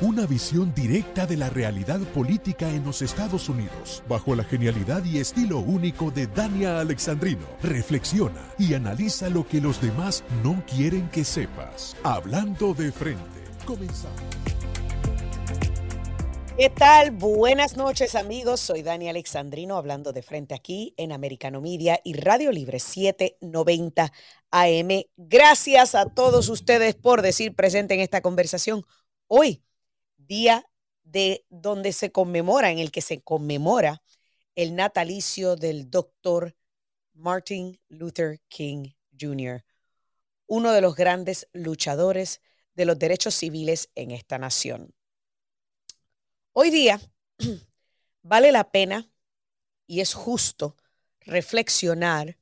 una visión directa de la realidad política en los Estados Unidos, bajo la genialidad y estilo único de Dania Alexandrino. Reflexiona y analiza lo que los demás no quieren que sepas. Hablando de frente, comenzamos. ¿Qué tal? Buenas noches amigos, soy Dani Alexandrino hablando de frente aquí en Americano Media y Radio Libre 790 AM. Gracias a todos ustedes por decir presente en esta conversación. Hoy, día de donde se conmemora, en el que se conmemora el natalicio del doctor Martin Luther King Jr., uno de los grandes luchadores de los derechos civiles en esta nación. Hoy día vale la pena y es justo reflexionar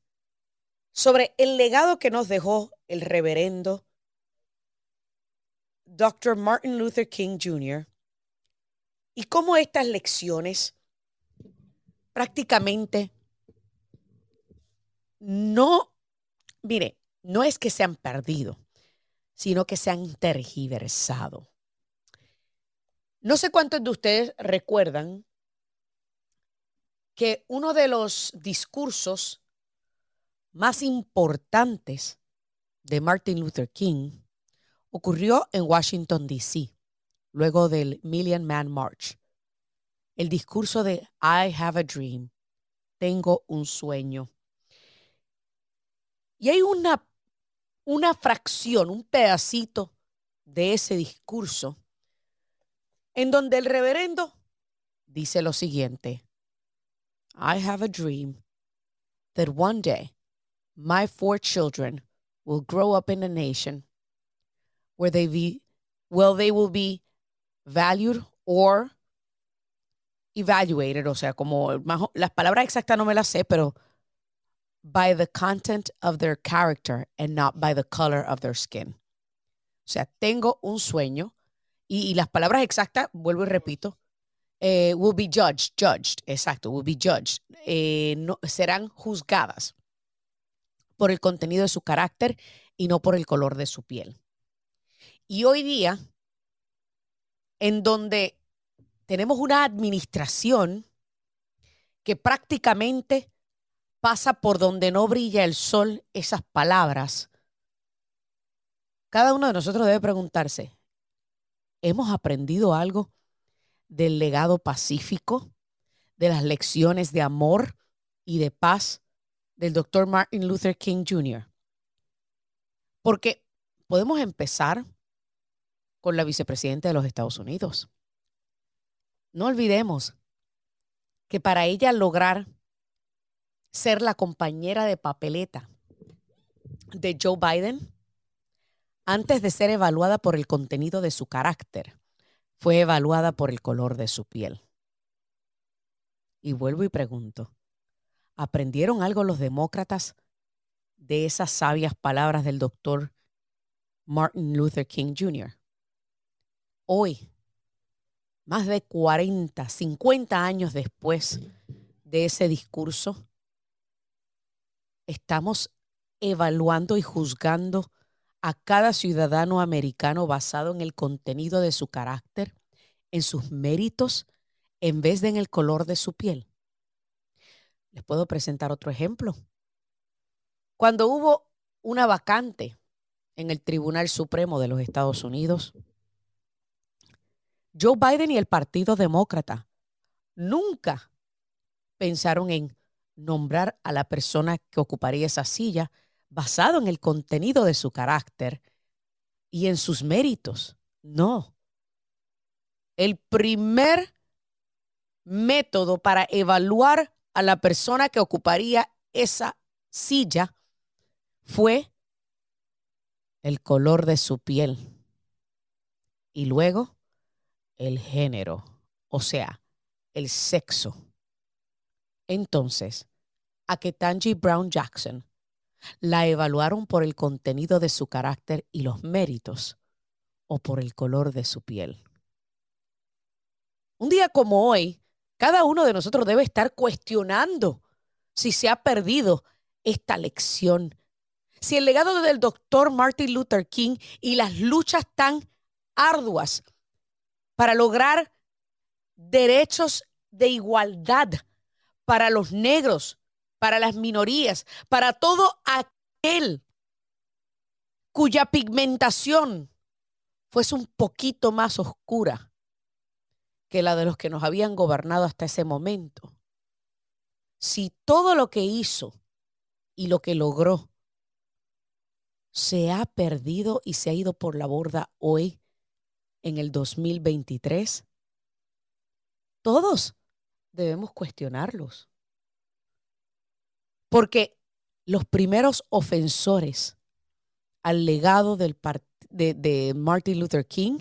sobre el legado que nos dejó el reverendo Dr. Martin Luther King Jr. y cómo estas lecciones prácticamente no, mire, no es que se han perdido, sino que se han tergiversado. No sé cuántos de ustedes recuerdan que uno de los discursos más importantes de Martin Luther King ocurrió en Washington, D.C., luego del Million Man March. El discurso de I have a dream, tengo un sueño. Y hay una, una fracción, un pedacito de ese discurso en donde el reverendo dice lo siguiente, I have a dream that one day my four children will grow up in a nation where they be, well, they will be valued or evaluated, o sea, como las palabras exactas no me las sé, pero by the content of their character and not by the color of their skin. O sea, tengo un sueño y, las palabras exactas, vuelvo y repito, eh, will be judged, judged, exacto, will be judged, eh, serán juzgadas por el contenido de su carácter y no por el color de su piel. Y hoy día, en donde tenemos una administración que prácticamente pasa por donde no brilla el sol, esas palabras, cada uno de nosotros debe preguntarse, hemos aprendido algo del legado pacífico, de las lecciones de amor y de paz del doctor Martin Luther King Jr. Porque podemos empezar con la vicepresidenta de los Estados Unidos. No olvidemos que para ella lograr ser la compañera de papeleta de Joe Biden, antes de ser evaluada por el contenido de su carácter, fue evaluada por el color de su piel. Y vuelvo y pregunto, ¿aprendieron algo los demócratas de esas sabias palabras del doctor Martin Luther King Jr.? Hoy, más de 40, 50 años después de ese discurso, estamos evaluando y juzgando a cada ciudadano americano basado en el contenido de su carácter, en sus méritos, en vez de en el color de su piel. Les puedo presentar otro ejemplo. Cuando hubo una vacante en el Tribunal Supremo de los Estados Unidos, Joe Biden y el Partido Demócrata nunca pensaron en nombrar a la persona que ocuparía esa silla basado en el contenido de su carácter y en sus méritos. No. El primer método para evaluar a la persona que ocuparía esa silla fue el color de su piel y luego el género, o sea, el sexo. Entonces, a Ketanji Brown Jackson la evaluaron por el contenido de su carácter y los méritos o por el color de su piel. Un día como hoy, cada uno de nosotros debe estar cuestionando si se ha perdido esta lección, si el legado del doctor Martin Luther King y las luchas tan arduas para lograr derechos de igualdad para los negros, para las minorías, para todo aquel cuya pigmentación fuese un poquito más oscura que la de los que nos habían gobernado hasta ese momento. Si todo lo que hizo y lo que logró se ha perdido y se ha ido por la borda hoy en el 2023, todos debemos cuestionarlos. Porque los primeros ofensores al legado del de, de Martin Luther King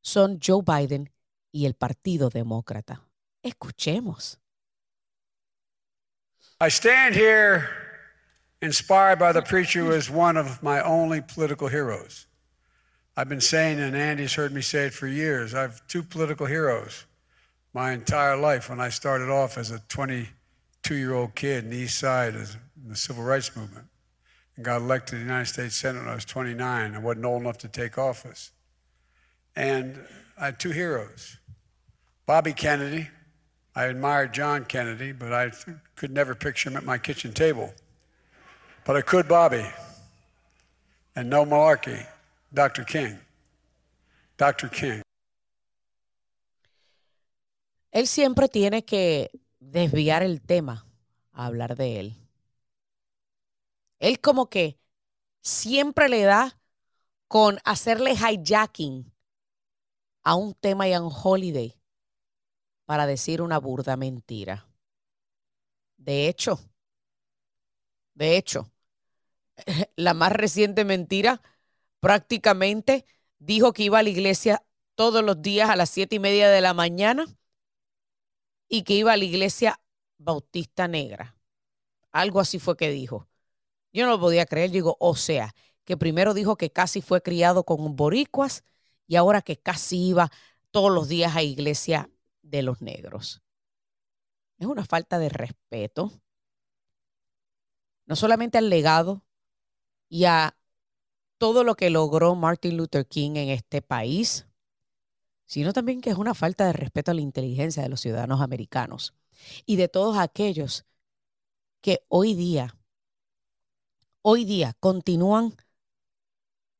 son Joe Biden y el Partido Demócrata. Escuchemos. I stand here inspired by the preacher who is one of my only political heroes. I've been saying, and Andy's heard me say it for years, I have two political heroes my entire life when I started off as a 22 year old kid in the East Side in the Civil Rights Movement and got elected to the United States Senate when I was 29. I wasn't old enough to take office. And I had two heroes Bobby Kennedy. I admired John Kennedy, but I could never picture him at my kitchen table. But I could Bobby. And no malarkey, Dr. King. Dr. King. Él siempre tiene que desviar el tema a hablar de él. Él como que siempre le da con hacerle hijacking a un tema y a un holiday para decir una burda mentira. De hecho, de hecho, la más reciente mentira prácticamente dijo que iba a la iglesia todos los días a las siete y media de la mañana y que iba a la iglesia bautista negra. Algo así fue que dijo. Yo no lo podía creer. Digo, o sea, que primero dijo que casi fue criado con boricuas y ahora que casi iba todos los días a iglesia de los negros. Es una falta de respeto, no solamente al legado y a todo lo que logró Martin Luther King en este país, sino también que es una falta de respeto a la inteligencia de los ciudadanos americanos y de todos aquellos que hoy día, hoy día continúan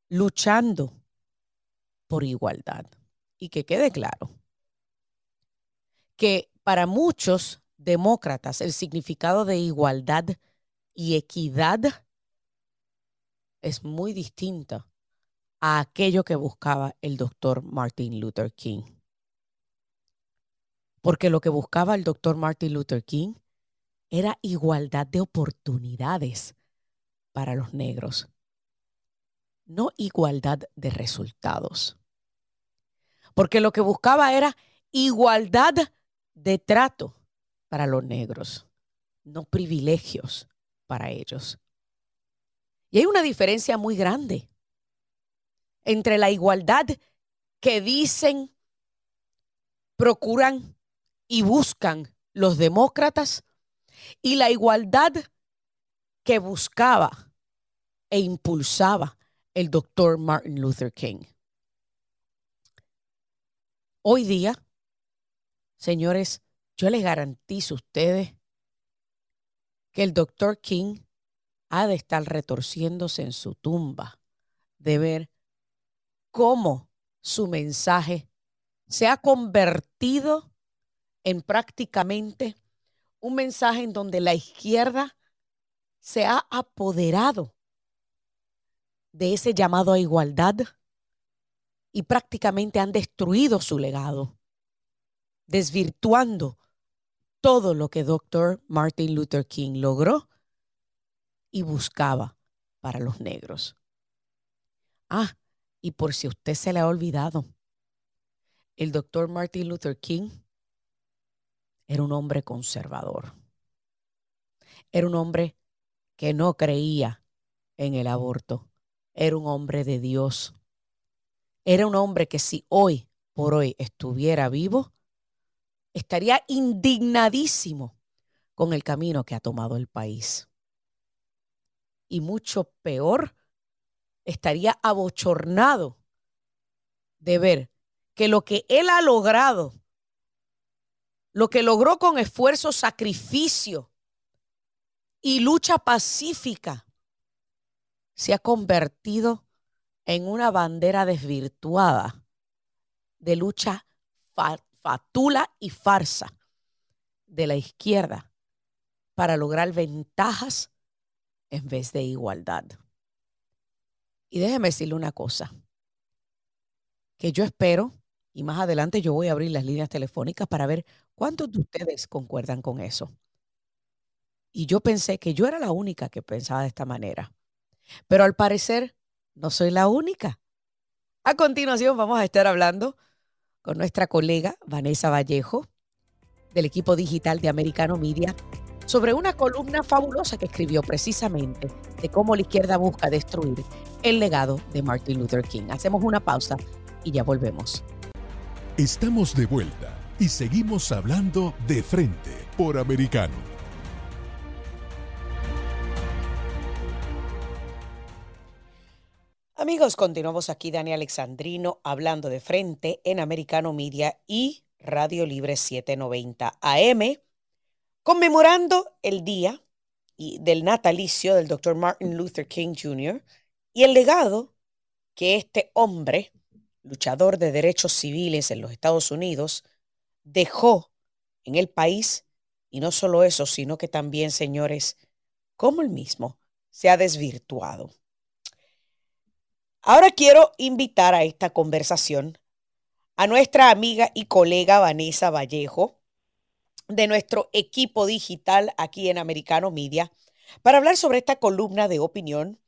luchando por igualdad. Y que quede claro que para muchos demócratas el significado de igualdad y equidad es muy distinto a aquello que buscaba el doctor Martin Luther King. Porque lo que buscaba el doctor Martin Luther King era igualdad de oportunidades para los negros, no igualdad de resultados. Porque lo que buscaba era igualdad de trato para los negros, no privilegios para ellos. Y hay una diferencia muy grande entre la igualdad que dicen, procuran y buscan los demócratas y la igualdad que buscaba e impulsaba el doctor Martin Luther King. Hoy día, señores, yo les garantizo a ustedes que el doctor King ha de estar retorciéndose en su tumba de ver cómo su mensaje se ha convertido en prácticamente un mensaje en donde la izquierda se ha apoderado de ese llamado a igualdad y prácticamente han destruido su legado, desvirtuando todo lo que Dr. Martin Luther King logró y buscaba para los negros. Ah, y por si usted se le ha olvidado, el doctor Martin Luther King era un hombre conservador. Era un hombre que no creía en el aborto. Era un hombre de Dios. Era un hombre que si hoy por hoy estuviera vivo, estaría indignadísimo con el camino que ha tomado el país. Y mucho peor estaría abochornado de ver que lo que él ha logrado, lo que logró con esfuerzo, sacrificio y lucha pacífica, se ha convertido en una bandera desvirtuada de lucha fatula y farsa de la izquierda para lograr ventajas en vez de igualdad. Y déjeme decirle una cosa, que yo espero, y más adelante yo voy a abrir las líneas telefónicas para ver cuántos de ustedes concuerdan con eso. Y yo pensé que yo era la única que pensaba de esta manera. Pero al parecer no soy la única. A continuación vamos a estar hablando con nuestra colega Vanessa Vallejo del equipo digital de Americano Media sobre una columna fabulosa que escribió precisamente de cómo la izquierda busca destruir el legado de Martin Luther King. Hacemos una pausa y ya volvemos. Estamos de vuelta y seguimos hablando de frente por Americano. Amigos, continuamos aquí Dani Alexandrino hablando de frente en Americano Media y Radio Libre 790 AM, conmemorando el día del natalicio del doctor Martin Luther King Jr. y el legado que este hombre, luchador de derechos civiles en los Estados Unidos, dejó en el país. Y no solo eso, sino que también, señores, como el mismo se ha desvirtuado. Ahora quiero invitar a esta conversación a nuestra amiga y colega Vanessa Vallejo de nuestro equipo digital aquí en Americano Media para hablar sobre esta columna de opinión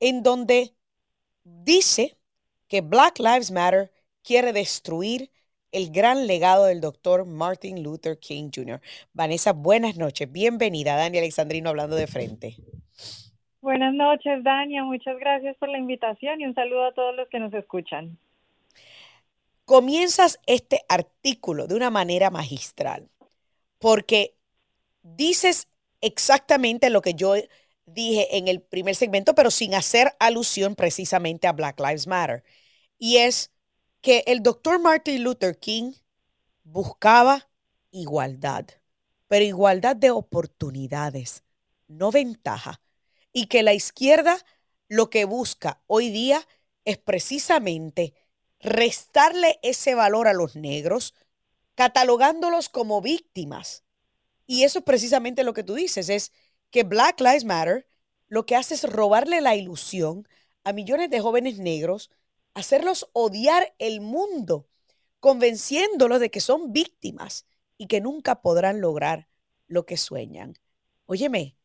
en donde dice que Black Lives Matter quiere destruir el gran legado del doctor Martin Luther King Jr. Vanessa, buenas noches. Bienvenida, Dani Alexandrino, hablando de frente. Buenas noches, Dania. Muchas gracias por la invitación y un saludo a todos los que nos escuchan. Comienzas este artículo de una manera magistral, porque dices exactamente lo que yo dije en el primer segmento, pero sin hacer alusión precisamente a Black Lives Matter. Y es que el doctor Martin Luther King buscaba igualdad, pero igualdad de oportunidades, no ventaja y que la izquierda lo que busca hoy día es precisamente restarle ese valor a los negros, catalogándolos como víctimas. Y eso es precisamente lo que tú dices, es que Black Lives Matter lo que hace es robarle la ilusión a millones de jóvenes negros, hacerlos odiar el mundo, convenciéndolos de que son víctimas y que nunca podrán lograr lo que sueñan. Óyeme,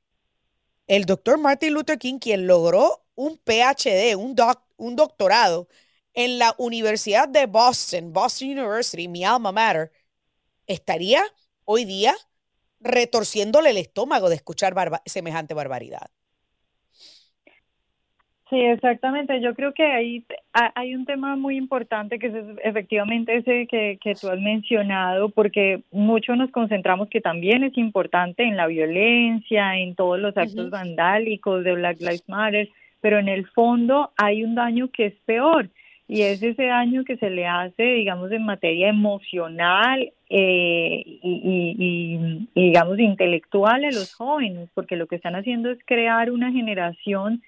el doctor Martin Luther King, quien logró un PhD, un, un doctorado en la Universidad de Boston, Boston University, mi alma mater, estaría hoy día retorciéndole el estómago de escuchar semejante barbaridad. Sí, exactamente. Yo creo que hay, hay un tema muy importante que es efectivamente ese que, que tú has mencionado, porque mucho nos concentramos que también es importante en la violencia, en todos los actos vandálicos de Black Lives Matter, pero en el fondo hay un daño que es peor y es ese daño que se le hace, digamos, en materia emocional eh, y, y, y, digamos, intelectual a los jóvenes, porque lo que están haciendo es crear una generación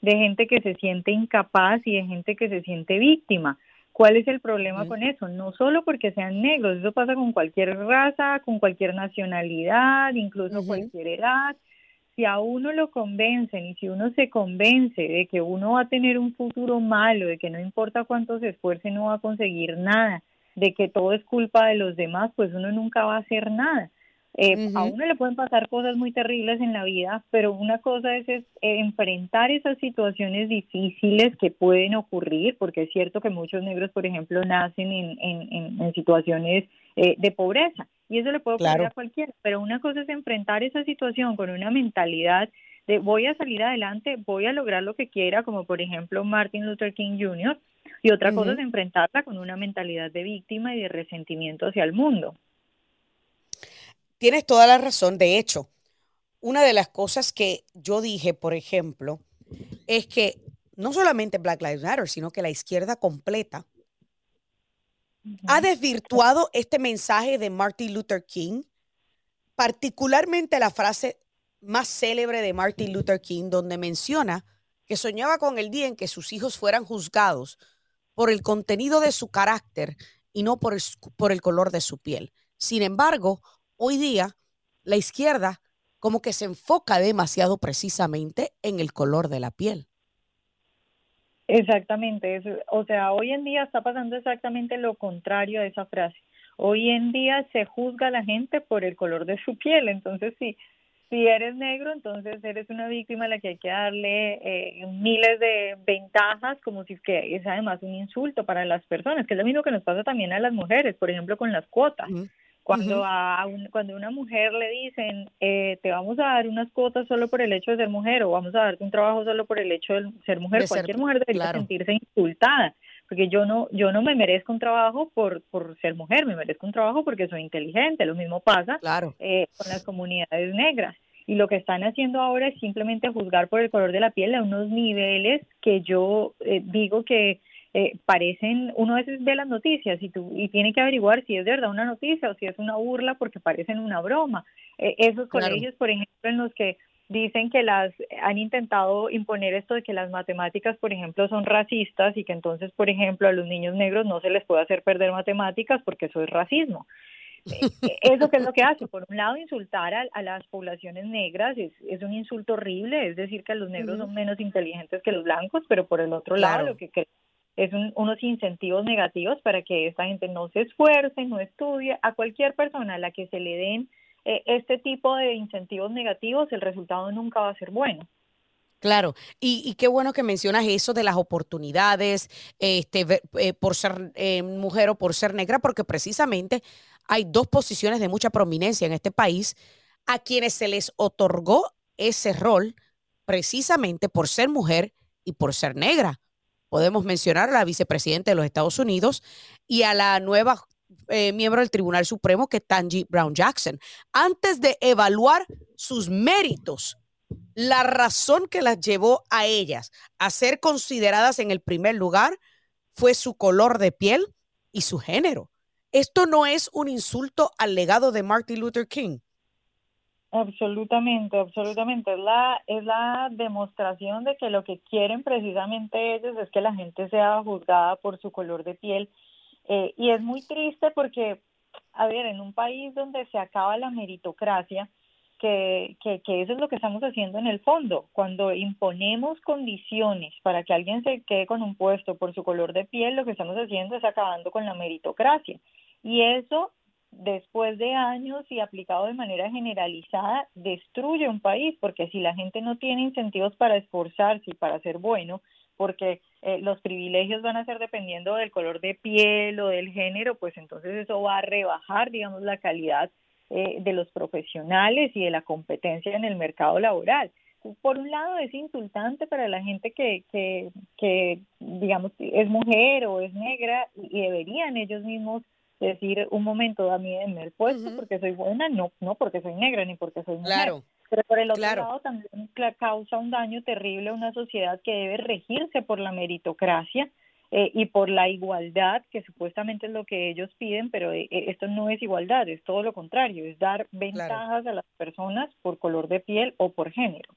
de gente que se siente incapaz y de gente que se siente víctima. ¿Cuál es el problema con eso? No solo porque sean negros, eso pasa con cualquier raza, con cualquier nacionalidad, incluso cualquier edad. Si a uno lo convencen y si uno se convence de que uno va a tener un futuro malo, de que no importa cuánto se esfuerce no va a conseguir nada, de que todo es culpa de los demás, pues uno nunca va a hacer nada. Eh, a uno le pueden pasar cosas muy terribles en la vida, pero una cosa es, es eh, enfrentar esas situaciones difíciles que pueden ocurrir, porque es cierto que muchos negros, por ejemplo, nacen en, en, en situaciones eh, de pobreza y eso le puede ocurrir a cualquiera, pero una cosa es enfrentar esa situación con una mentalidad de voy a salir adelante, voy a lograr lo que quiera, como por ejemplo Martin Luther King Jr., y otra cosa es enfrentarla con una mentalidad de víctima y de resentimiento hacia el mundo. Tienes toda la razón. De hecho, una de las cosas que yo dije, por ejemplo, es que no solamente Black Lives Matter, sino que la izquierda completa ha desvirtuado este mensaje de Martin Luther King, particularmente la frase más célebre de Martin Luther King, donde menciona que soñaba con el día en que sus hijos fueran juzgados por el contenido de su carácter y no por el, por el color de su piel. Sin embargo, hoy día la izquierda como que se enfoca demasiado precisamente en el color de la piel. Exactamente, o sea, hoy en día está pasando exactamente lo contrario a esa frase. Hoy en día se juzga a la gente por el color de su piel, entonces sí, si eres negro, entonces eres una víctima a la que hay que darle eh, miles de ventajas, como si que es además un insulto para las personas, que es lo mismo que nos pasa también a las mujeres, por ejemplo, con las cuotas. Cuando a cuando una mujer le dicen, eh, te vamos a dar unas cuotas solo por el hecho de ser mujer o vamos a darte un trabajo solo por el hecho de ser mujer, cualquier mujer debería sentirse insultada, porque yo no yo no me merezco un trabajo por, por ser mujer, me merezco un trabajo porque soy inteligente. Lo mismo pasa eh, con las comunidades negras. Y lo que están haciendo ahora es simplemente juzgar por el color de la piel a unos niveles que yo eh, digo que eh, parecen, uno a veces ve las noticias y, tú, y tiene que averiguar si es de verdad una noticia o si es una burla porque parecen una broma. Eh, esos colegios, por ejemplo, en los que dicen que las han intentado imponer esto de que las matemáticas, por ejemplo, son racistas y que entonces, por ejemplo, a los niños negros no se les puede hacer perder matemáticas porque eso es racismo. Eh, eso que es lo que hace, por un lado, insultar a, las poblaciones negras es, es, un insulto horrible, es decir, que los negros son menos inteligentes que los blancos, pero por el otro lado, lo que es unos incentivos negativos para que esta gente no se esfuerce, no estudie. A cualquier persona a la que se le den eh, este tipo de incentivos negativos, el resultado nunca va a ser bueno. Claro, y, qué bueno que mencionas eso de las oportunidades este, eh, por ser eh, mujer o por ser negra, porque precisamente hay dos posiciones de mucha prominencia en este país a quienes se les otorgó ese rol precisamente por ser mujer y por ser negra podemos mencionar a la vicepresidenta de los Estados Unidos y a la nueva eh, miembro del Tribunal Supremo, que Tangi Brown Jackson. Antes de evaluar sus méritos, la razón que las llevó a ellas a ser consideradas en el primer lugar fue su color de piel y su género. Esto no es un insulto al legado de Martin Luther King. Absolutamente, absolutamente. Es la, es la demostración de que lo que quieren precisamente ellos es que la gente sea juzgada por su color de piel. Eh, y es muy triste porque, a ver, en un país donde se acaba la meritocracia, que, que, que eso es lo que estamos haciendo en el fondo. Cuando imponemos condiciones para que alguien se quede con un puesto por su color de piel, lo que estamos haciendo es acabando con la meritocracia. Y eso después de años y aplicado de manera generalizada, destruye un país, porque si la gente no tiene incentivos para esforzarse y para ser bueno, porque eh, los privilegios van a ser dependiendo del color de piel o del género, pues entonces eso va a rebajar, digamos, la calidad eh, de los profesionales y de la competencia en el mercado laboral. Por un lado es insultante para la gente que, que, que digamos, es mujer o es negra y deberían ellos mismos decir un momento a mí en el puesto porque soy buena, no, no porque soy negra ni porque soy mujer. Claro. Pero por el otro lado también causa un daño terrible a una sociedad que debe regirse por la meritocracia eh, y por la igualdad, que supuestamente es lo que ellos piden, pero eh, eh, esto no es igualdad, es todo lo contrario, es dar ventajas a las personas por color de piel o por género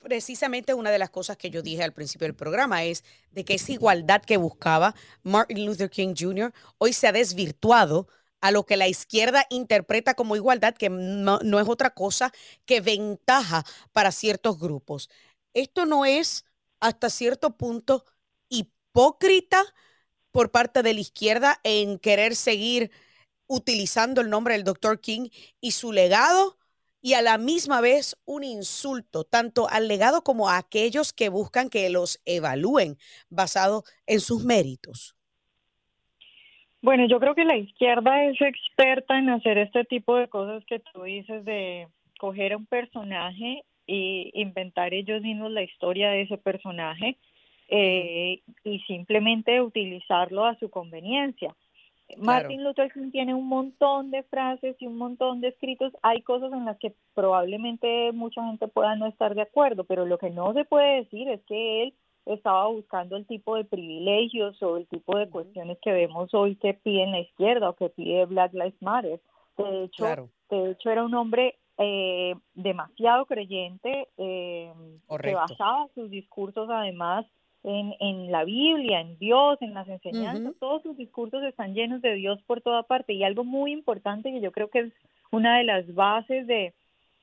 precisamente una de las cosas que yo dije al principio del programa es de que esa igualdad que buscaba Martin Luther King Jr. hoy se ha desvirtuado a lo que la izquierda interpreta como igualdad, que no, es otra cosa que ventaja para ciertos grupos. Esto no es hasta cierto punto hipócrita por parte de la izquierda en querer seguir utilizando el nombre del doctor King y su legado y a la misma vez un insulto tanto al legado como a aquellos que buscan que los evalúen basado en sus méritos? Bueno, yo creo que la izquierda es experta en hacer este tipo de cosas que tú dices de coger a un personaje e inventar ellos mismos la historia de ese personaje eh, y simplemente utilizarlo a su conveniencia. Martin Luther King tiene un montón de frases y un montón de escritos. Hay cosas en las que probablemente mucha gente pueda no estar de acuerdo, pero lo que no se puede decir es que él estaba buscando el tipo de privilegios o el tipo de cuestiones que vemos hoy que pide la izquierda o que pide Black Lives Matter. De hecho, de hecho era un hombre eh, demasiado creyente, eh, que basaba sus discursos además en, en la Biblia, en Dios, en las enseñanzas, todos sus discursos están llenos de Dios por toda parte. Y algo muy importante que yo creo que es una de las bases de,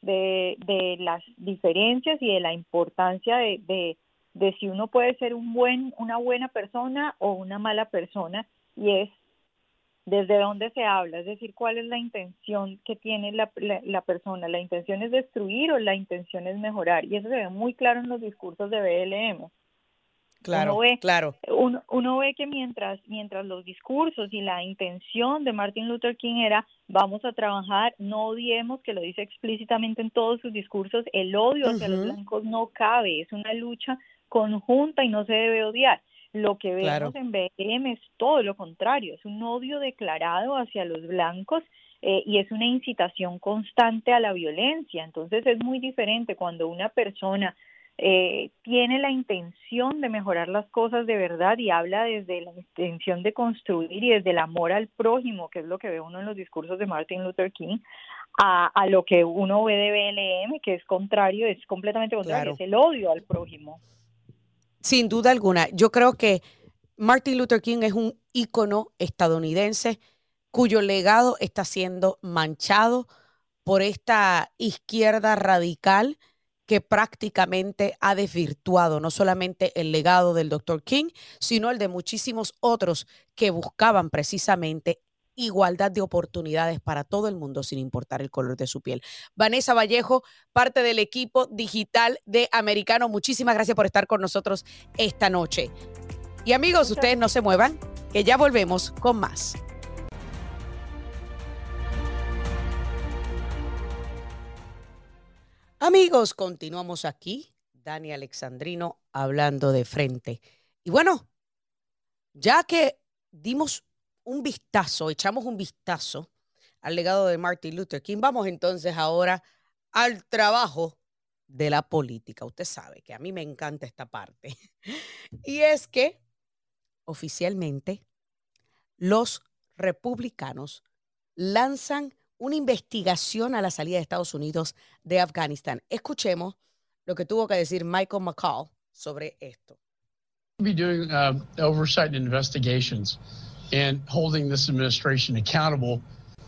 de, de las diferencias y de la importancia de, de, de si uno puede ser un buen, una buena persona o una mala persona, y es desde dónde se habla, es decir, cuál es la intención que tiene la, la, persona, la intención es destruir o la intención es mejorar, y eso se ve muy claro en los discursos de BLM. Claro, uno ve, claro. Uno, uno, ve que mientras, mientras los discursos y la intención de Martin Luther King era vamos a trabajar, no odiemos, que lo dice explícitamente en todos sus discursos, el odio hacia los blancos no cabe, es una lucha conjunta y no se debe odiar. Lo que vemos en BLM es todo lo contrario, es un odio declarado hacia los blancos eh, y es una incitación constante a la violencia. Entonces es muy diferente cuando una persona eh, tiene la intención de mejorar las cosas de verdad y habla desde la intención de construir y desde el amor al prójimo, que es lo que ve uno en los discursos de Martin Luther King, a, a lo que uno ve de BLM, que es contrario, es completamente contrario, es el odio al prójimo. Sin duda alguna. Yo creo que Martin Luther King es un ícono estadounidense cuyo legado está siendo manchado por esta izquierda radical que prácticamente ha desvirtuado no solamente el legado del Dr. King, sino el de muchísimos otros que buscaban precisamente igualdad de oportunidades para todo el mundo sin importar el color de su piel. Vanessa Vallejo, parte del equipo digital de Americano, muchísimas gracias por estar con nosotros esta noche. Y amigos, ustedes no se muevan, que ya volvemos con más. Amigos, continuamos aquí. Dani Alexandrino hablando de frente. Y bueno, ya que dimos un vistazo, echamos un vistazo al legado de Martin Luther King, vamos entonces ahora al trabajo de la política. Usted sabe que a mí me encanta esta parte. Y es que oficialmente los republicanos lanzan una investigación a la salida de Estados Unidos de Afganistán. Escuchemos lo que tuvo que decir Michael McCall sobre esto. Uh. And holding this administration accountable.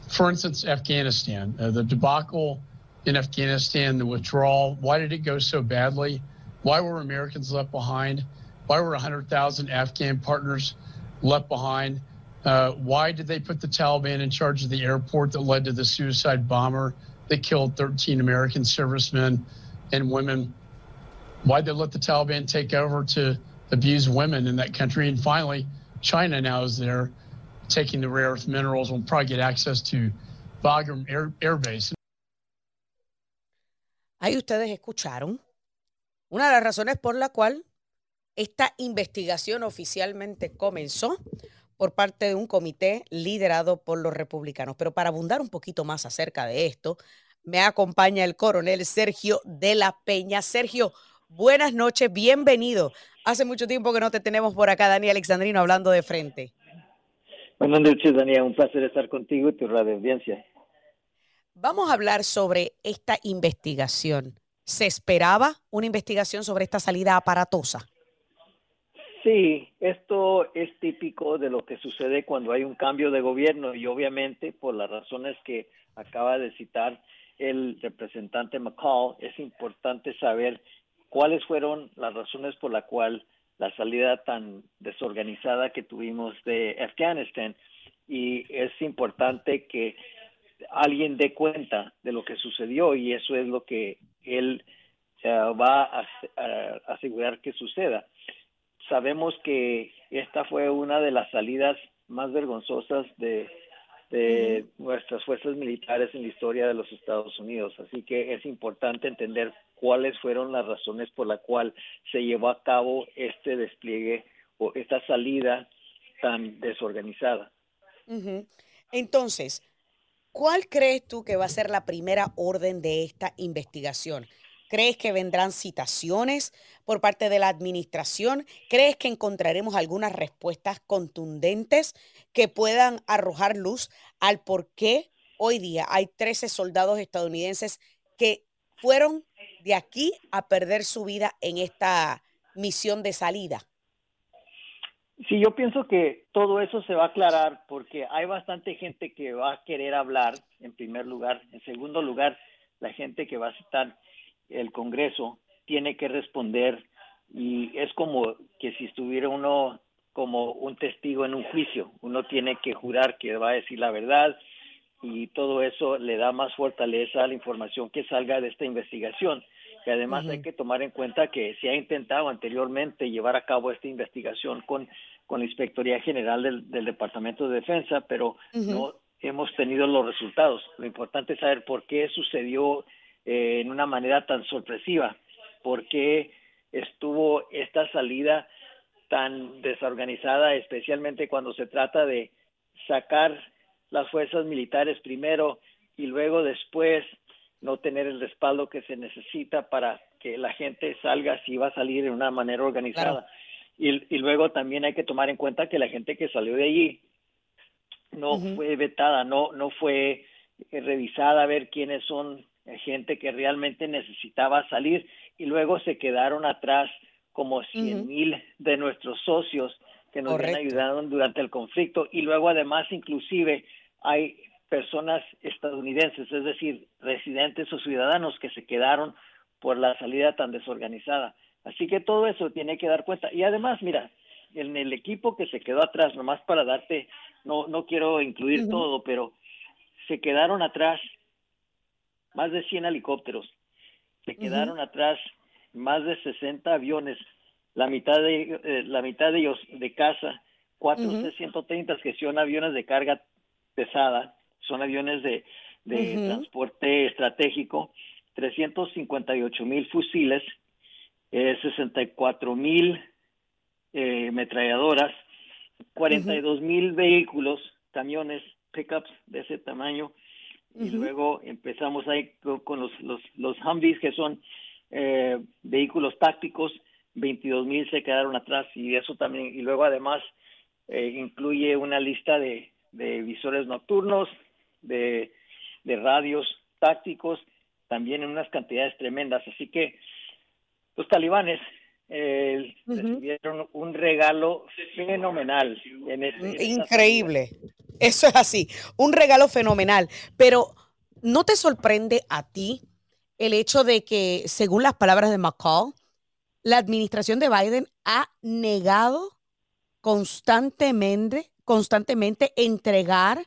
For instance, Afghanistan, uh, the debacle in Afghanistan, the withdrawal, why did it go so badly? Why were Americans left behind? Why were 100,000 Afghan partners left behind? Uh, why did they put the Taliban in charge of the airport that led to the suicide bomber that killed 13 American servicemen and women? Why did they let the Taliban take over to abuse women in that country? And finally, China now is there taking the rare earth minerals. We'll probably get access to Bagram Air, Air Base. Ahí ustedes escucharon una de las razones por la cual esta investigación oficialmente comenzó por parte de un comité liderado por los republicanos. Pero para abundar un poquito más acerca de esto, me acompaña el coronel Sergio de la Peña. Sergio, buenas noches, bienvenido Hace mucho tiempo que no te tenemos por acá, Dani Alexandrino, hablando de frente. Buenas noches, Daniel. Un placer estar contigo y tu radio audiencia. Vamos a hablar sobre esta investigación. ¿Se esperaba una investigación sobre esta salida aparatosa? Sí, esto es típico de lo que sucede cuando hay un cambio de gobierno y obviamente por las razones que acaba de citar el representante McCall, es importante saber cuáles fueron las razones por la cual la salida tan desorganizada que tuvimos de Afganistán y es importante que alguien dé cuenta de lo que sucedió y eso es lo que él eh, va a, asegurar que suceda. Sabemos que esta fue una de las salidas más vergonzosas de de nuestras fuerzas militares en la historia de los Estados Unidos. Así que es importante entender cuáles fueron las razones por la cual se llevó a cabo este despliegue o esta salida tan desorganizada. Entonces, ¿cuál crees tú que va a ser la primera orden de esta investigación? ¿Crees que vendrán citaciones por parte de la administración? ¿Crees que encontraremos algunas respuestas contundentes que puedan arrojar luz al por qué hoy día hay 13 soldados estadounidenses que fueron de aquí a perder su vida en esta misión de salida? Sí, yo pienso que todo eso se va a aclarar porque hay bastante gente que va a querer hablar, en primer lugar. En segundo lugar, la gente que va a citar el Congreso tiene que responder y es como que si estuviera uno como un testigo en un juicio. Uno tiene que jurar que va a decir la verdad y todo eso le da más fortaleza a la información que salga de esta investigación. Y además hay que tomar en cuenta que se ha intentado anteriormente llevar a cabo esta investigación con, con la Inspectoría General del, Departamento de Defensa, pero no hemos tenido los resultados. Lo importante es saber por qué sucedió eh, en una manera tan sorpresiva, por qué estuvo esta salida tan desorganizada, especialmente cuando se trata de sacar las fuerzas militares primero y luego después no tener el respaldo que se necesita para que la gente salga si va a salir de una manera organizada. Y, luego también hay que tomar en cuenta que la gente que salió de allí no fue vetada, no, no fue revisada a ver quiénes son gente que realmente necesitaba salir y luego se quedaron atrás como cien mil de nuestros socios que nos han ayudado durante el conflicto y luego además inclusive hay personas estadounidenses, es decir, residentes o ciudadanos que se quedaron por la salida tan desorganizada. Así que todo eso tiene que dar cuenta. Y además, mira, en el equipo que se quedó atrás, nomás para darte, no, no quiero incluir todo, pero se quedaron atrás más de 100 helicópteros, se quedaron atrás más de 60 aviones, la mitad de, eh, la mitad de ellos de casa, cuatro C-130 que son aviones de carga pesada, son aviones de, transporte estratégico, 358 mil fusiles, eh, 64 mil eh, metralladoras, 42 mil vehículos, camiones, pickups de ese tamaño, y luego empezamos ahí con, los, los, los Humvees, que son eh, vehículos tácticos, 22 mil se quedaron atrás, y eso también, y luego además eh, incluye una lista de, de visores nocturnos, de, de radios tácticos, también en unas cantidades tremendas. Así que los talibanes eh, recibieron un regalo fenomenal. En este, Increíble. Eso es así, un regalo fenomenal. Pero ¿no te sorprende a ti el hecho de que, según las palabras de McCall, la administración de Biden ha negado constantemente, constantemente entregar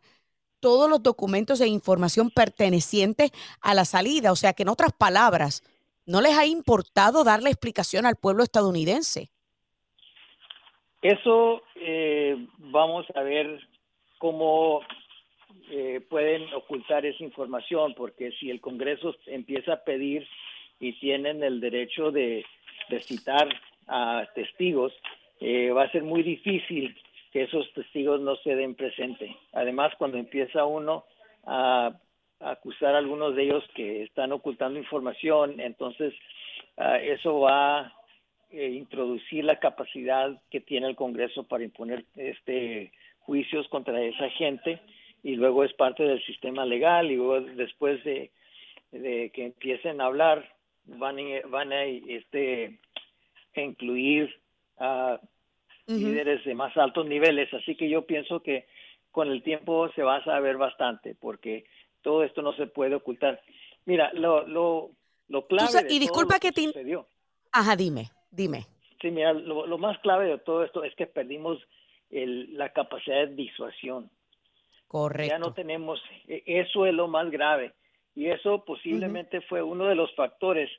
todos los documentos e información pertenecientes a la salida. O sea que en otras palabras, no les ha importado darle explicación al pueblo estadounidense. Eso eh, vamos a ver cómo eh, pueden ocultar esa información, porque si el Congreso empieza a pedir y tienen el derecho de, citar a testigos, eh, va a ser muy difícil que esos testigos no se den presente. Además, cuando empieza uno a, acusar a algunos de ellos que están ocultando información, entonces ah, eso va a eh, introducir la capacidad que tiene el Congreso para imponer este juicios contra esa gente y luego es parte del sistema legal y luego después de, que empiecen a hablar van a, van a este incluir a líderes de más altos niveles. Así que yo pienso que con el tiempo se va a saber bastante, porque todo esto no se puede ocultar. Mira, lo, lo, lo clave. y disculpa que, te. Ajá, dime, dime. Sí, mira, lo, más clave de todo esto es que perdimos el, la capacidad de disuasión. Correcto. Ya no tenemos, e, eso es lo más grave. Y eso posiblemente fue uno de los factores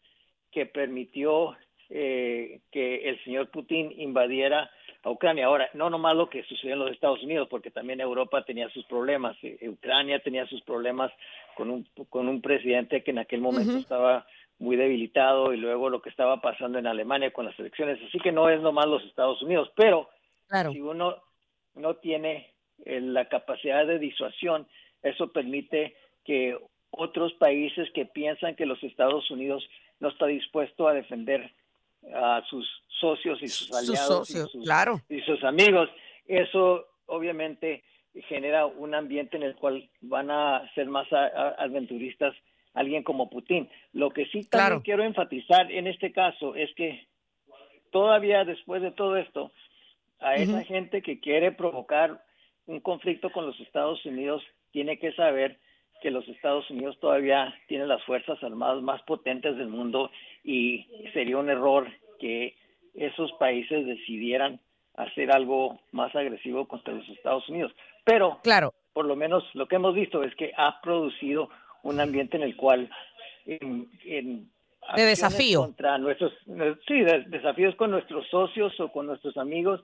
que permitió eh, que el señor Putin invadiera a Ucrania. Ahora, no nomás lo que sucedió en los Estados Unidos, porque también Europa tenía sus problemas, eh, eh, Ucrania tenía sus problemas con un, con un presidente que en aquel momento estaba muy debilitado y luego lo que estaba pasando en Alemania con las elecciones. Así que no es nomás los Estados Unidos, pero si uno no tiene eh, la capacidad de disuasión, eso permite que otros países que piensan que los Estados Unidos no está dispuesto a defender a sus socios y sus aliados y, sus, claro. y sus amigos. Eso obviamente genera un ambiente en el cual van a ser más aventuristas alguien como Putin. Lo que sí también quiero enfatizar en este caso es que todavía después de todo esto, a esa gente que quiere provocar un conflicto con los Estados Unidos tiene que saber que los Estados Unidos todavía tienen las fuerzas armadas más potentes del mundo y sería un error que esos países decidieran hacer algo más agresivo contra los Estados Unidos. Pero, claro. por lo menos lo que hemos visto es que ha producido un ambiente en el cual en, de desafío contra nuestros sí desafíos con nuestros socios o con nuestros amigos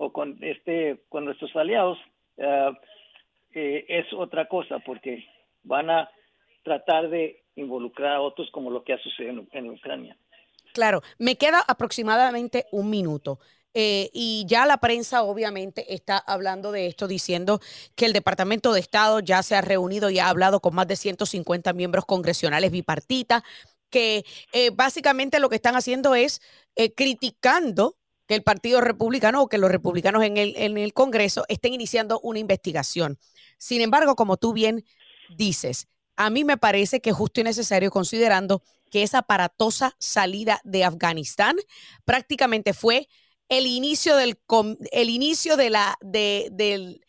o con este con nuestros aliados eh, es otra cosa porque van a tratar de involucrar a otros como lo que ha sucedido en Ucrania. Claro, me queda aproximadamente un minuto. Eh, y ya la prensa obviamente está hablando de esto, diciendo que el Departamento de Estado ya se ha reunido y ha hablado con más de 150 miembros congresionales bipartitas, que eh, básicamente lo que están haciendo es criticando que el Partido Republicano o que los republicanos en el, en el Congreso estén iniciando una investigación. Sin embargo, como tú bien dices, a mí me parece que es justo y necesario considerando que esa aparatosa salida de Afganistán prácticamente fue el inicio del el inicio de la de,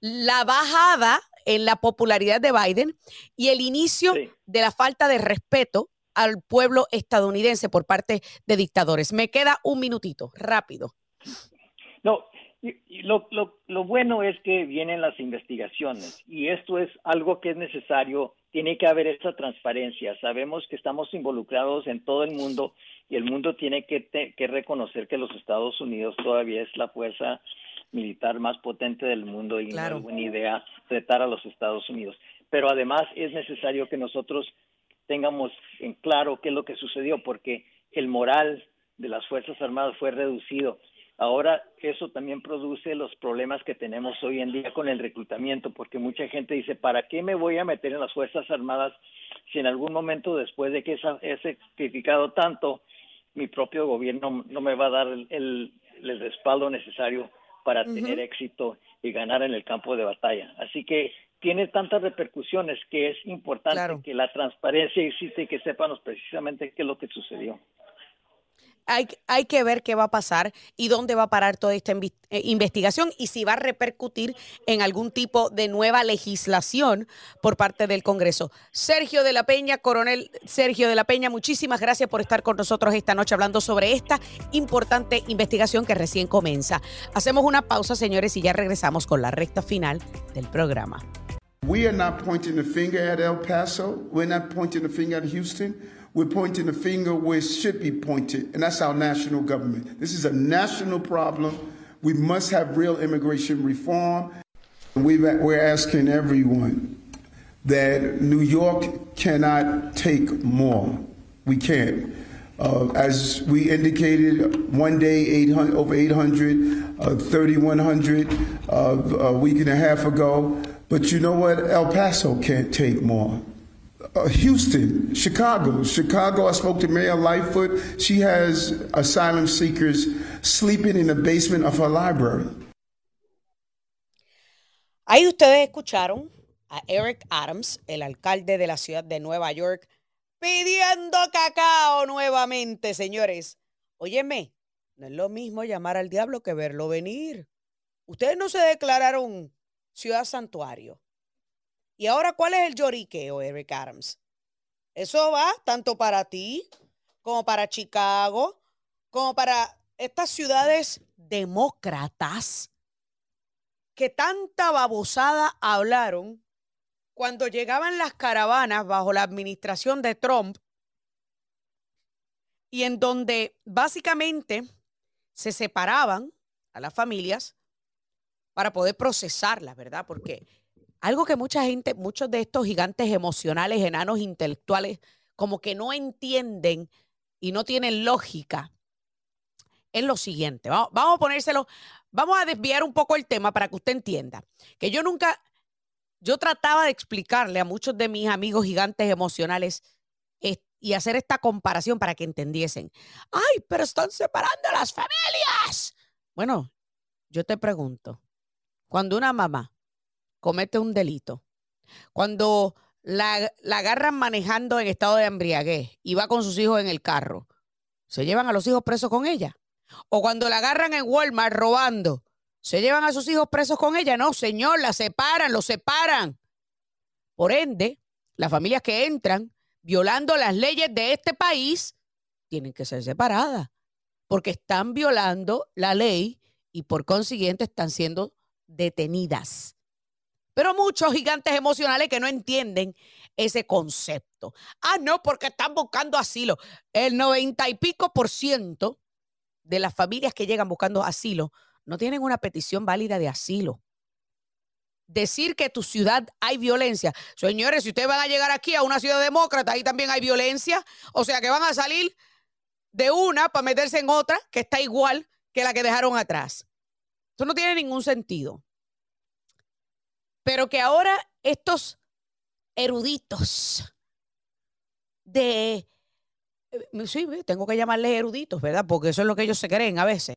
la bajada en la popularidad de Biden y el inicio de la falta de respeto al pueblo estadounidense por parte de dictadores. Me queda un minutito, rápido. No, lo, lo, lo bueno es que vienen las investigaciones y esto es algo que es necesario tiene que haber esa transparencia. Sabemos que estamos involucrados en todo el mundo y el mundo tiene que, reconocer que los Estados Unidos todavía es la fuerza militar más potente del mundo y no es buena idea retar a los Estados Unidos. Pero además es necesario que nosotros tengamos en claro qué es lo que sucedió, porque el moral de las Fuerzas Armadas fue reducido. Ahora eso también produce los problemas que tenemos hoy en día con el reclutamiento, porque mucha gente dice, ¿para qué me voy a meter en las Fuerzas Armadas si en algún momento después de que he sacrificado tanto, mi propio gobierno no me va a dar el, respaldo necesario para tener éxito y ganar en el campo de batalla? Así que tiene tantas repercusiones que es importante que la transparencia existe y que sepamos precisamente qué es lo que sucedió hay, que ver qué va a pasar y dónde va a parar toda esta eh, investigación y si va a repercutir en algún tipo de nueva legislación por parte del Congreso. Sergio de la Peña, coronel Sergio de la Peña, muchísimas gracias por estar con nosotros esta noche hablando sobre esta importante investigación que recién comienza. Hacemos una pausa, señores, y ya regresamos con la recta final del programa. We are not pointing the finger at El Paso. We're not pointing the finger at Houston. We're pointing the finger where it should be pointed, and that's our national government. This is a national problem. We must have real immigration reform. we are asking everyone that New York cannot take more. We can't. Uh, as we indicated, one day 800, over 800, uh, 3,100 uh, a week and a half ago. But you know what? El Paso can't take more. Uh, Houston, Chicago. Chicago, I spoke to Mayor Lightfoot. She has asylum seekers sleeping in the basement of her library. Ahí ustedes escucharon a Eric Adams, el alcalde de la ciudad de Nueva York, pidiendo cacao nuevamente, señores. Óyeme, no es lo mismo llamar al diablo que verlo venir. Ustedes no se declararon ciudad santuario. Y ahora, ¿cuál es el lloriqueo, Eric Adams? Eso va tanto para ti como para Chicago, como para estas ciudades demócratas que tanta babosada hablaron cuando llegaban las caravanas bajo la administración de Trump y en donde básicamente se separaban a las familias para poder procesarlas, ¿verdad? Porque algo que mucha gente, muchos de estos gigantes emocionales, enanos intelectuales, como que no entienden y no tienen lógica, es lo siguiente. Vamos, a ponérselo, vamos a desviar un poco el tema para que usted entienda. Que yo nunca, yo trataba de explicarle a muchos de mis amigos gigantes emocionales y hacer esta comparación para que entendiesen. Ay, pero están separando las familias. Bueno, yo te pregunto, cuando una mamá comete un delito, cuando la, la agarran manejando en estado de embriaguez y va con sus hijos en el carro, ¿se llevan a los hijos presos con ella? O cuando la agarran en Walmart robando, ¿se llevan a sus hijos presos con ella? No, señor, la separan, los separan. Por ende, las familias que entran violando las leyes de este país tienen que ser separadas porque están violando la ley y por consiguiente están siendo detenidas. Pero muchos gigantes emocionales que no entienden ese concepto. Ah, no, porque están buscando asilo. El noventa y pico por ciento de las familias que llegan buscando asilo no tienen una petición válida de asilo. Decir que tu ciudad hay violencia. Señores, si ustedes van a llegar aquí a una ciudad demócrata, ahí también hay violencia. O sea que van a salir de una para meterse en otra que está igual que la que dejaron atrás. Eso no tiene ningún sentido. Pero que ahora estos eruditos de... Eh, sí, tengo que llamarles eruditos, ¿verdad? Porque eso es lo que ellos se creen a veces.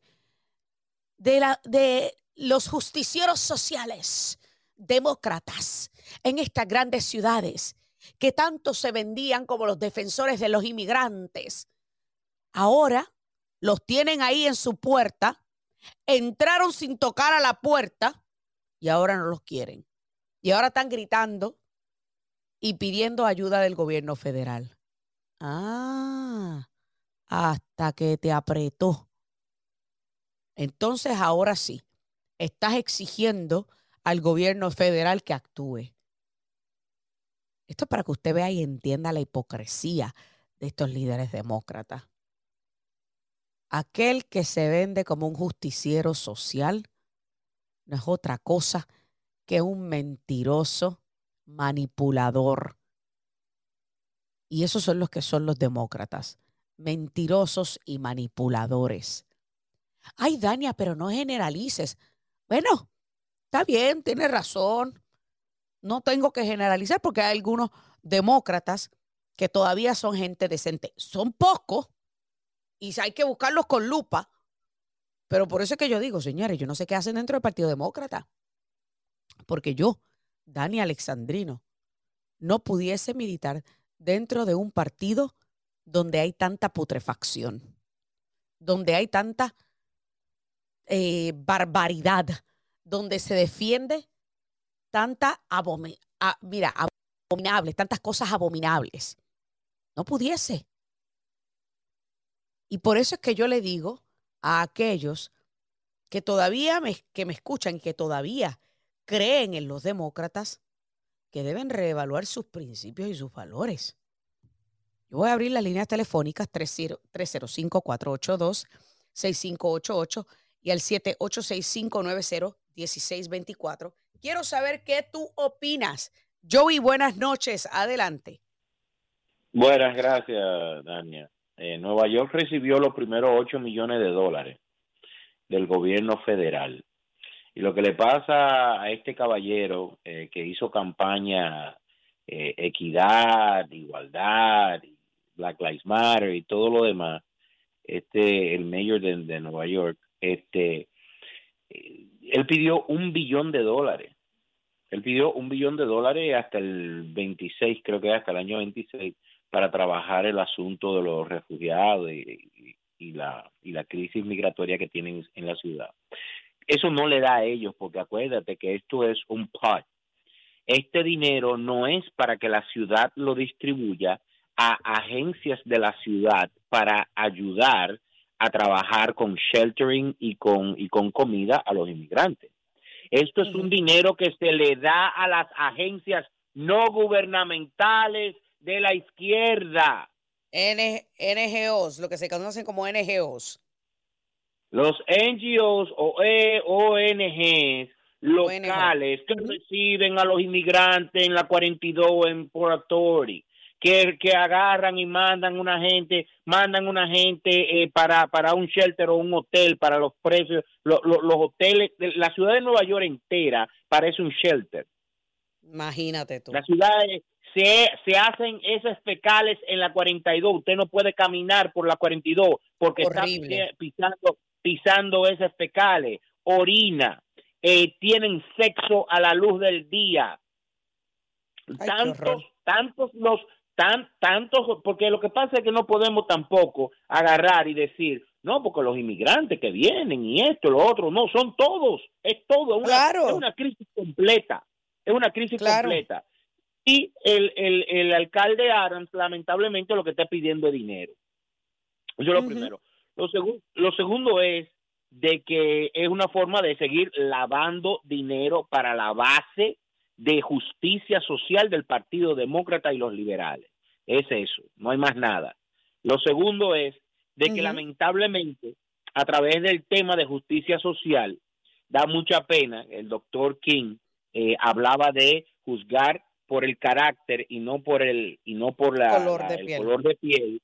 De, la, de los justicieros sociales demócratas en estas grandes ciudades que tanto se vendían como los defensores de los inmigrantes. Ahora los tienen ahí en su puerta, entraron sin tocar a la puerta y ahora no los quieren. Y ahora están gritando y pidiendo ayuda del gobierno federal. Ah, hasta que te apretó. Entonces ahora sí, estás exigiendo al gobierno federal que actúe. Esto es para que usted vea y entienda la hipocresía de estos líderes demócratas. Aquel que se vende como un justiciero social no es otra cosa que un mentiroso manipulador. Y esos son los que son los demócratas, mentirosos y manipuladores. Ay, Dania, pero no generalices. Bueno, Está bien, tiene razón. No tengo que generalizar porque hay algunos demócratas que todavía son gente decente. Son pocos y hay que buscarlos con lupa. Pero por eso es que yo digo, señores, yo no sé qué hacen dentro del Partido Demócrata. Porque yo, Dani Alexandrino, no pudiese militar dentro de un partido donde hay tanta putrefacción, donde hay tanta eh, barbaridad, donde se defiende tanta mira, abominables, tantas cosas abominables. No pudiese. Y por eso es que yo le digo a aquellos que todavía me, que me escuchan y que todavía creen en los demócratas que deben reevaluar sus principios y sus valores. Yo voy a abrir las líneas telefónicas 305-482-6588 y al 786-590 1624. Quiero saber qué tú opinas. Joey, buenas noches. Adelante. Buenas, gracias, Dania. Eh, Nueva York recibió los primeros 8 millones de dólares del gobierno federal. Y lo que le pasa a este caballero eh, que hizo campaña eh, equidad, igualdad, Black Lives Matter y todo lo demás, este, el mayor de, de Nueva York, este, él pidió un billón de dólares. Él pidió un billón de dólares hasta el 26, creo que hasta el año 26, para trabajar el asunto de los refugiados y, la, y la crisis migratoria que tienen en la ciudad. Eso no le da a ellos, porque acuérdate que esto es un pot. Este dinero no es para que la ciudad lo distribuya a agencias de la ciudad para ayudar a trabajar con sheltering y con, y con comida a los inmigrantes. Esto es un dinero que se le da a las agencias no gubernamentales de la izquierda. NGOs, lo que se conocen como NGOs. Los NGOs o e, ONGs locales que reciben a los inmigrantes en la 42 en Port Authority que, agarran y mandan una gente, mandan una gente eh, para, para un shelter o un hotel para los precios, los hoteles, la ciudad de Nueva York entera parece un shelter. Imagínate tú. La ciudad es se, se hacen esas fecales en la 42. Usted no puede caminar por la 42 porque está pisando, pisando esas fecales. Orina. Eh, tienen sexo a la luz del día. tantos, tantos los tan, tantos, porque lo que pasa es que no podemos tampoco agarrar y decir, no, porque los inmigrantes que vienen y esto, lo otro, no, son todos, es todo, una, es una crisis completa, es una crisis completa. Y el, el, el alcalde Adams, lamentablemente, lo que está pidiendo es dinero. Eso es lo primero. Lo, lo segundo es de que es una forma de seguir lavando dinero para la base de justicia social del Partido Demócrata y los liberales. Es eso, no hay más nada. Lo segundo es de que lamentablemente a través del tema de justicia social da mucha pena, el doctor King eh, hablaba de juzgar por el carácter y no por el y no por la, color de el piel. color de piel.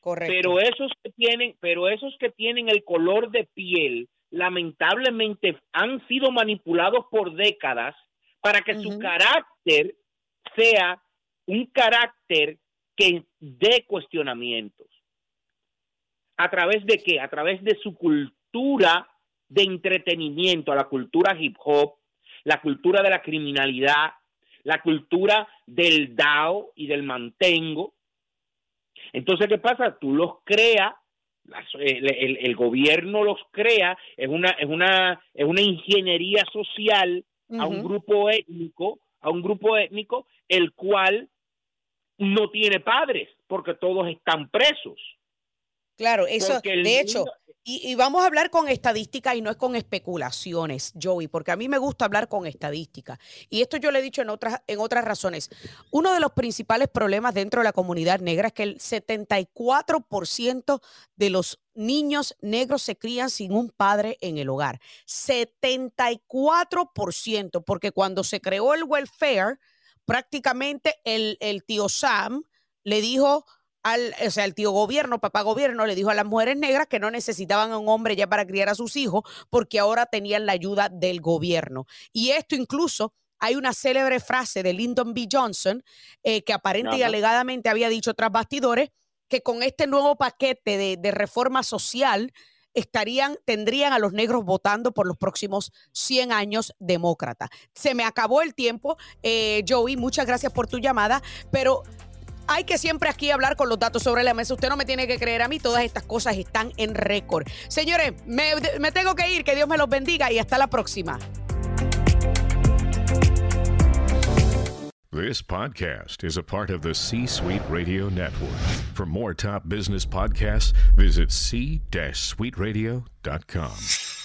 Correcto. Pero esos que tienen, pero esos que tienen el color de piel lamentablemente han sido manipulados por décadas para que su carácter sea un carácter que dé cuestionamientos. ¿A través de qué? A través de su cultura de entretenimiento, a la cultura hip hop, la cultura de la criminalidad, la cultura del DAO y del mantengo. Entonces, ¿qué pasa? Tú los creas, el, gobierno los crea, es una, es una, es una ingeniería social a un grupo étnico, a un grupo étnico, el cual no tiene padres, porque todos están presos. Claro, eso, de hecho, y, vamos a hablar con estadística y no es con especulaciones, Joey, porque a mí me gusta hablar con estadística. Y esto yo le he dicho en otras, en otras razones. Uno de los principales problemas dentro de la comunidad negra es que el 74% de los niños negros se crían sin un padre en el hogar. 74%, porque cuando se creó el welfare, prácticamente el tío Sam le dijo al, o sea, el tío gobierno, papá gobierno, le dijo a las mujeres negras que no necesitaban a un hombre ya para criar a sus hijos porque ahora tenían la ayuda del gobierno. Y esto incluso hay una célebre frase de Lyndon B. Johnson eh, que aparente y alegadamente había dicho tras bastidores que con este nuevo paquete de, de, reforma social estarían, tendrían a los negros votando por los próximos 100 años demócrata. Se me acabó el tiempo, eh, Joey, muchas gracias por tu llamada, pero hay que siempre aquí hablar con los datos sobre la mesa. Usted no me tiene que creer a mí, todas estas cosas están en récord. Señores, me, tengo que ir, que Dios me los bendiga y hasta la próxima. This podcast is a part of the C Suite Radio Network. For more top business podcasts, visit c-suiteradio.com.